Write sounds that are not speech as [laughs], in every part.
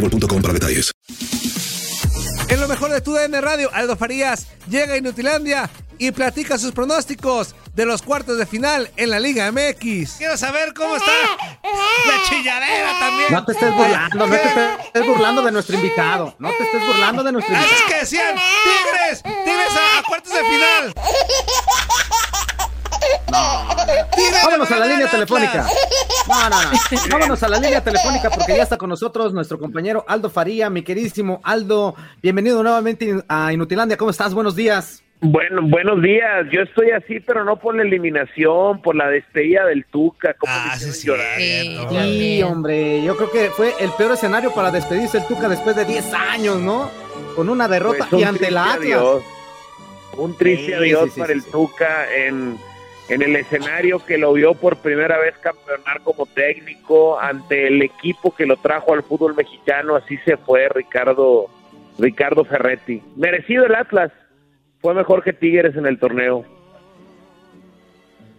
boostmobile.com para detalles. En lo mejor de tu DN Radio, Aldo Farías llega a Inutilandia y platica sus pronósticos de los cuartos de final en la Liga MX. Quiero saber cómo está la chilladera también. No te estés burlando, no te estés burlando de nuestro invitado. No te estés burlando de nuestro invitado. Es que decían, Tigres, Tigres a, a cuartos de final. No. Vámonos a la línea telefónica. No, no, no. [laughs] Vámonos a la línea telefónica porque ya está con nosotros nuestro compañero Aldo Faría, mi queridísimo Aldo. Bienvenido nuevamente a Inutilandia. ¿Cómo estás? Buenos días. Bueno, buenos días. Yo estoy así, pero no por la eliminación, por la despedida del Tuca. ¿Cómo Ah, sí, llorar? Sí, hombre. Yo creo que fue el peor escenario para despedirse el Tuca después de 10 años, ¿no? Con una derrota Pues, y ante la Atlas. adiós. Un triste Sí, adiós sí, sí, para sí, el sí. Tuca en, en el escenario que lo vio por primera vez campeonar como técnico ante el equipo que lo trajo al fútbol mexicano. Así se fue Ricardo, Ricardo Ferretti. Merecido el Atlas. Fue mejor que Tigres en el torneo.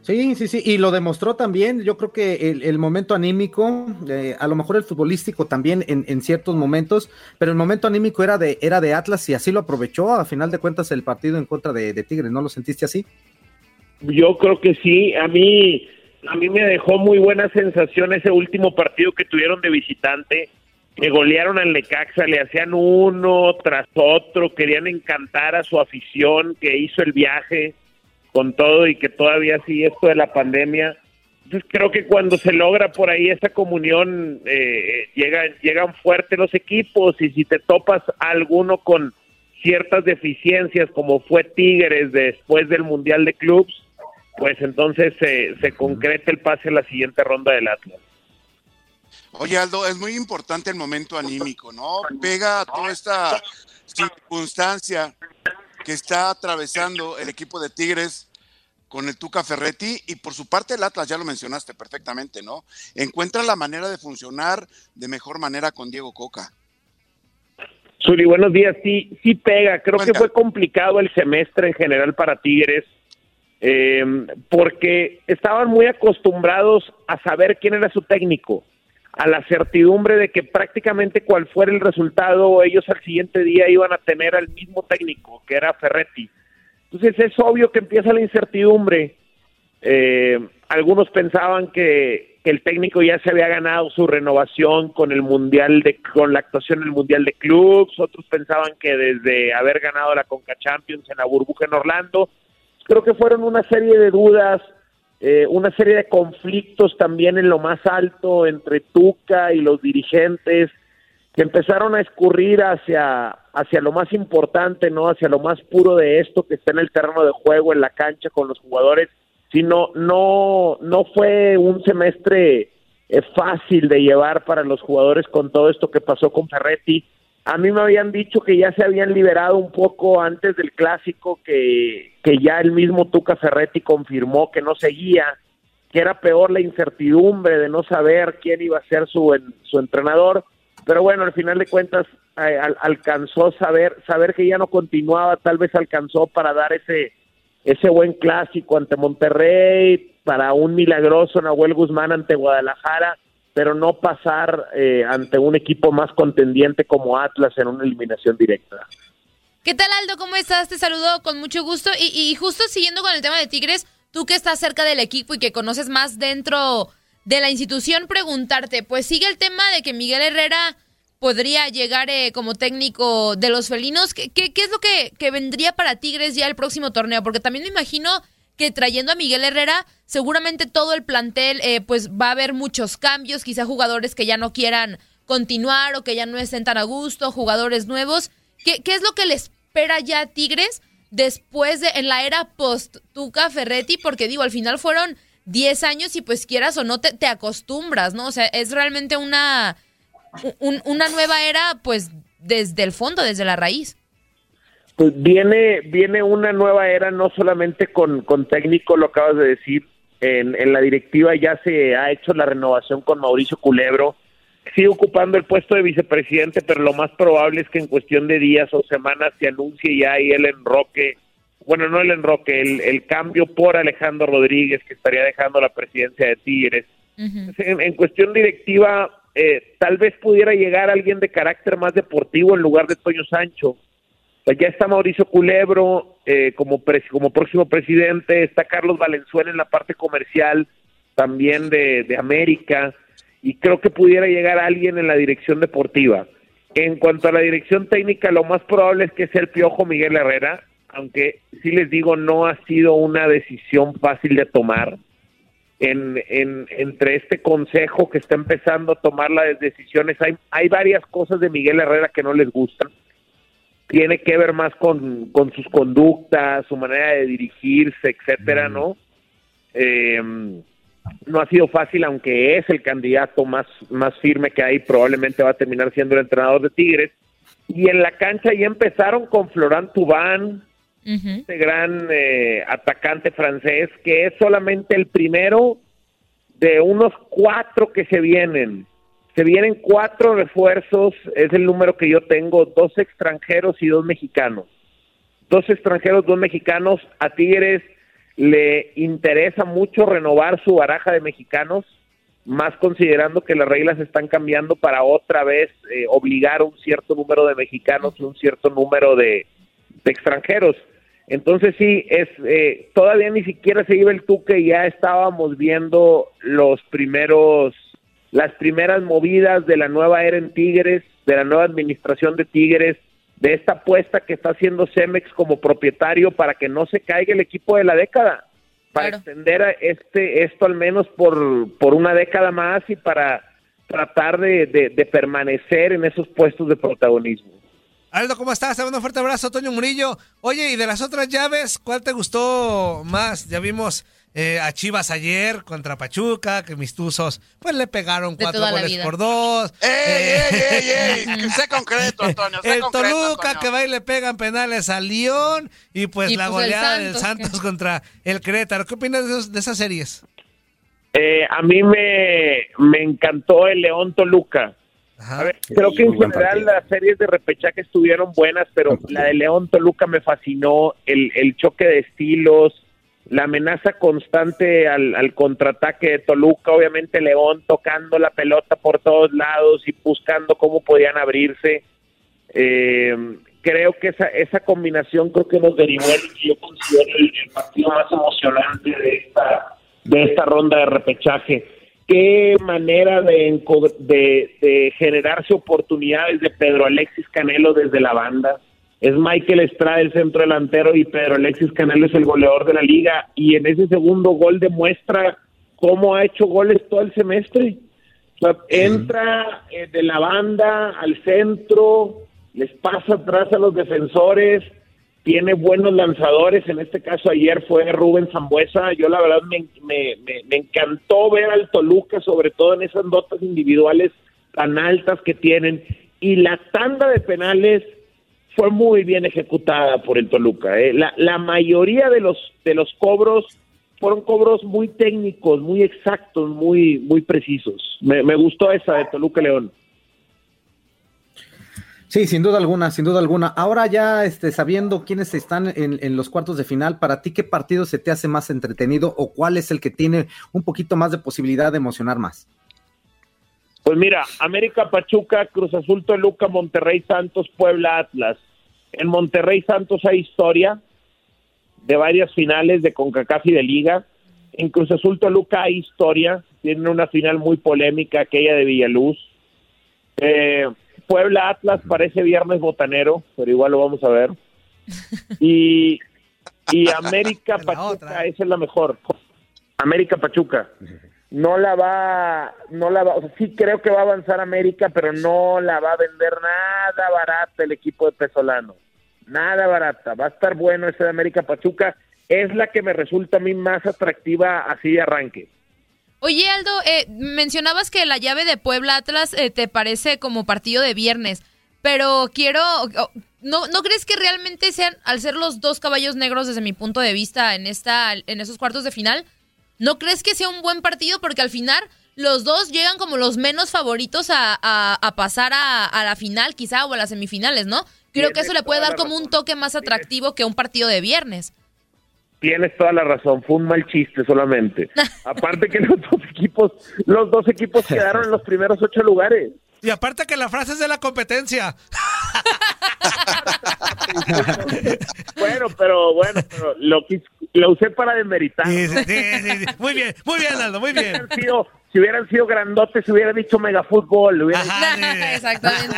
Sí, sí, sí, y lo demostró también. Yo creo que el, momento anímico, eh, a lo mejor el futbolístico también en, en ciertos momentos, pero el momento anímico era de, era de Atlas y así lo aprovechó. A final de cuentas, el partido en contra de Tigres, ¿no lo sentiste así? Yo creo que sí. A mí, a mí me dejó muy buena sensación ese último partido que tuvieron de visitante. Que golearon al Necaxa, le hacían uno tras otro, querían encantar a su afición que hizo el viaje con todo y que todavía sigue esto de la pandemia. Entonces creo que cuando se logra por ahí esa comunión, eh, llegan, llegan fuertes los equipos y si te topas a alguno con ciertas deficiencias como fue Tigres después del Mundial de Clubs, pues entonces se, se concreta el pase a la siguiente ronda del Atlas. Oye, Aldo, es muy importante el momento anímico, ¿no? Pega toda esta circunstancia que está atravesando el equipo de Tigres con el Tuca Ferretti y por su parte el Atlas, ya lo mencionaste perfectamente, ¿no? Encuentra la manera de funcionar de mejor manera con Diego Coca. Suri, buenos días. Sí, sí pega. Creo Cuenta. que fue complicado el semestre en general para Tigres, eh, porque estaban muy acostumbrados a saber quién era su técnico, a la certidumbre de que prácticamente cual fuera el resultado, ellos al siguiente día iban a tener al mismo técnico, que era Ferretti. Entonces es obvio que empieza la incertidumbre. Eh, algunos pensaban que, el técnico ya se había ganado su renovación con el mundial de con la actuación en el mundial de clubs, otros pensaban que desde haber ganado la Conca Champions en la burbuja en Orlando, creo que fueron una serie de dudas, eh, una serie de conflictos también en lo más alto entre Tuca y los dirigentes que empezaron a escurrir hacia, hacia lo más importante, ¿no? Hacia lo más puro de esto que está en el terreno de juego, en la cancha con los jugadores, sino no, no fue un semestre eh, fácil de llevar para los jugadores con todo esto que pasó con Ferretti. A mí me habían dicho que ya se habían liberado un poco antes del clásico, que, que ya el mismo Tuca Ferretti confirmó que no seguía, que era peor la incertidumbre de no saber quién iba a ser su, su entrenador. Pero bueno, al final de cuentas eh, alcanzó saber saber que ya no continuaba, tal vez alcanzó para dar ese ese buen clásico ante Monterrey, para un milagroso Nahuel Guzmán ante Guadalajara, pero no pasar eh, ante un equipo más contendiente como Atlas en una eliminación directa. ¿Qué tal Aldo? ¿Cómo estás? Te saludo con mucho gusto y, y justo siguiendo con el tema de Tigres, tú que estás cerca del equipo y que conoces más dentro de la institución preguntarte, pues sigue el tema de que Miguel Herrera podría llegar eh, como técnico de los felinos. ¿Qué, qué, es lo que, vendría para Tigres ya el próximo torneo? Porque también me imagino que trayendo a Miguel Herrera, seguramente todo el plantel, eh, pues va a haber muchos cambios, quizá jugadores que ya no quieran continuar o que ya no estén tan a gusto, jugadores nuevos. ¿Qué, qué es lo que le espera ya a Tigres después de, en la era post-Tuca Ferretti? Porque digo, al final fueron 10 años y pues quieras o no te, te acostumbras, ¿no? O sea, es realmente una, una nueva era pues desde el fondo, desde la raíz. Pues viene, viene una nueva era no solamente con, con técnico, lo acabas de decir, en, en la directiva ya se ha hecho la renovación con Mauricio Culebro, sigue ocupando el puesto de vicepresidente, pero lo más probable es que en cuestión de días o semanas se anuncie ya ahí el enroque bueno, no el enroque, el, el cambio por Alejandro Rodríguez, que estaría dejando la presidencia de Tigres. en, cuestión directiva, eh, tal vez pudiera llegar alguien de carácter más deportivo en lugar de Toño Sancho. Ya está Mauricio Culebro eh, como, como próximo presidente, está Carlos Valenzuela en la parte comercial también de, América, y creo que pudiera llegar alguien en la dirección deportiva. En cuanto a la dirección técnica, lo más probable es que sea el Piojo Miguel Herrera, aunque sí les digo, no ha sido una decisión fácil de tomar. En, entre este consejo que está empezando a tomar las decisiones, hay, hay varias cosas de Miguel Herrera que no les gustan. Tiene que ver más con, sus conductas, su manera de dirigirse, etcétera, mm. ¿no? Eh, no ha sido fácil, aunque es el candidato más, más firme que hay, probablemente va a terminar siendo el entrenador de Tigres. Y en la cancha ya empezaron con Florán Tubán, este gran eh, atacante francés, que es solamente el primero de unos cuatro que se vienen. Se vienen cuatro refuerzos, es el número que yo tengo, dos extranjeros y dos mexicanos. Dos extranjeros, dos mexicanos. A Tigres le interesa mucho renovar su baraja de mexicanos, más considerando que las reglas están cambiando para otra vez eh, obligar un cierto número de mexicanos y un cierto número de extranjeros. Entonces sí, es eh, todavía ni siquiera se iba el tuque y ya estábamos viendo los primeros, las primeras movidas de la nueva era en Tigres, de la nueva administración de Tigres, de esta apuesta que está haciendo Cemex como propietario para que no se caiga el equipo de la década, para extender este esto al menos por, por una década más y para tratar de, de permanecer en esos puestos de protagonismo. Aldo, ¿cómo estás? Te mando un fuerte abrazo, Toño Murillo. Oye, y de las otras llaves, ¿cuál te gustó más? Ya vimos eh, a Chivas ayer contra Pachuca, que mis tuzos pues le pegaron cuatro goles por dos. ¡Ey, ey, ey, ey! Sé concreto, Antonio. el Toluca que va y le pegan penales al León y pues la pues, goleada del Santos contra el Querétaro. ¿Qué opinas de, esas series? Eh, a mí me, me encantó el León Toluca creo que en general las series de repechaje estuvieron buenas, pero la de León Toluca me fascinó, el, el choque de estilos, la amenaza constante al, al, contraataque de Toluca, obviamente León tocando la pelota por todos lados y buscando cómo podían abrirse. Eh, creo que esa, esa combinación creo que nos derivó el que yo considero el, el partido más emocionante de esta, de esta ronda de repechaje qué manera de, de, generarse oportunidades de Pedro Alexis Canelo desde la banda. Es Michael Estrada el centro delantero y Pedro Alexis Canelo es el goleador de la liga y en ese segundo gol demuestra cómo ha hecho goles todo el semestre. O sea, entra eh, de la banda al centro, les pasa atrás a los defensores, tiene buenos lanzadores, en este caso ayer fue Rubén Zambuesa, yo la verdad me, me, me, encantó ver al Toluca, sobre todo en esas notas individuales tan altas que tienen, y la tanda de penales fue muy bien ejecutada por el Toluca. ¿eh? La, la mayoría de los, de los cobros fueron cobros muy técnicos, muy exactos, muy, muy precisos. Me, me gustó esa de Toluca León. Sí, sin duda alguna, sin duda alguna. Ahora ya este, sabiendo quiénes están en, los cuartos de final, para ti, ¿qué partido se te hace más entretenido o cuál es el que tiene un poquito más de posibilidad de emocionar más? Pues mira, América Pachuca, Cruz Azul Toluca, Monterrey Santos, Puebla Atlas. En Monterrey Santos hay historia de varias finales de CONCACAF y de Liga. En Cruz Azul Toluca hay historia, tienen una final muy polémica, aquella de Villaluz. Eh, Puebla Atlas parece viernes botanero, pero igual lo vamos a ver. Y, y [laughs] América Pachuca, esa es la mejor. América Pachuca. No la va, no la va, o sea, sí creo que va a avanzar América, pero no la va a vender nada barata el equipo de Pesolano. Nada barata. Va a estar bueno ese de América Pachuca. Es la que me resulta a mí más atractiva así de arranque. Oye, Aldo, eh, mencionabas que la llave de Puebla Atlas eh, te parece como partido de viernes, pero quiero, ¿no, ¿no crees que realmente sean, al ser los dos caballos negros desde mi punto de vista en, esta, en esos cuartos de final, ¿no crees que sea un buen partido? Porque al final los dos llegan como los menos favoritos a, a, a pasar a, a, la final, quizá, o a las semifinales, ¿no? Creo que eso le puede dar como un toque más atractivo que un partido de viernes. Tienes toda la razón, fue un mal chiste solamente. [laughs] aparte que los dos equipos, los dos equipos quedaron en los primeros ocho lugares. Y aparte que la frase es de la competencia. [laughs] bueno, pero bueno, pero lo, lo usé para demeritar. Sí, sí, sí, muy bien, muy bien, Aldo, muy bien. Sido, si hubieran sido grandotes, hubiera dicho megafútbol. Hubiera Ajá, exactamente.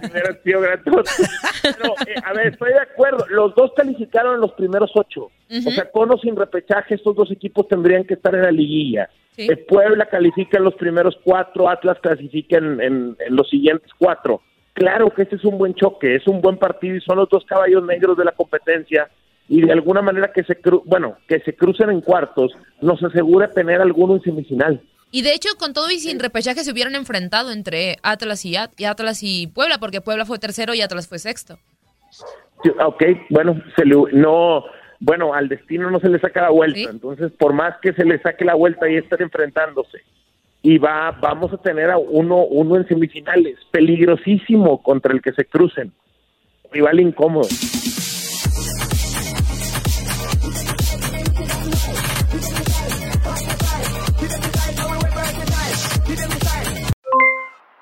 si hubieran sido grandotes. Pero, eh, a ver, estoy de acuerdo. Los dos calificaron en los primeros ocho. Uh -huh. O sea, con o sin repechaje, estos dos equipos tendrían que estar en la liguilla. Sí. Puebla califica en los primeros cuatro, Atlas clasifica en, en, en los siguientes cuatro. Claro que este es un buen choque, es un buen partido y son los dos caballos negros de la competencia y de alguna manera que se cru bueno que se crucen en cuartos nos asegura tener alguno en semifinal. Y de hecho, con todo y sin repechaje se hubieran enfrentado entre Atlas y, At y Atlas y Puebla, porque Puebla fue tercero y Atlas fue sexto. Ok, bueno, se le, no, bueno, al destino no se le saca la vuelta, ¿Sí? entonces por más que se le saque la vuelta y estén enfrentándose y va, vamos a tener a uno, uno en semifinales, peligrosísimo contra el que se crucen, rival incómodo.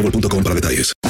boostmobile.com para detalles.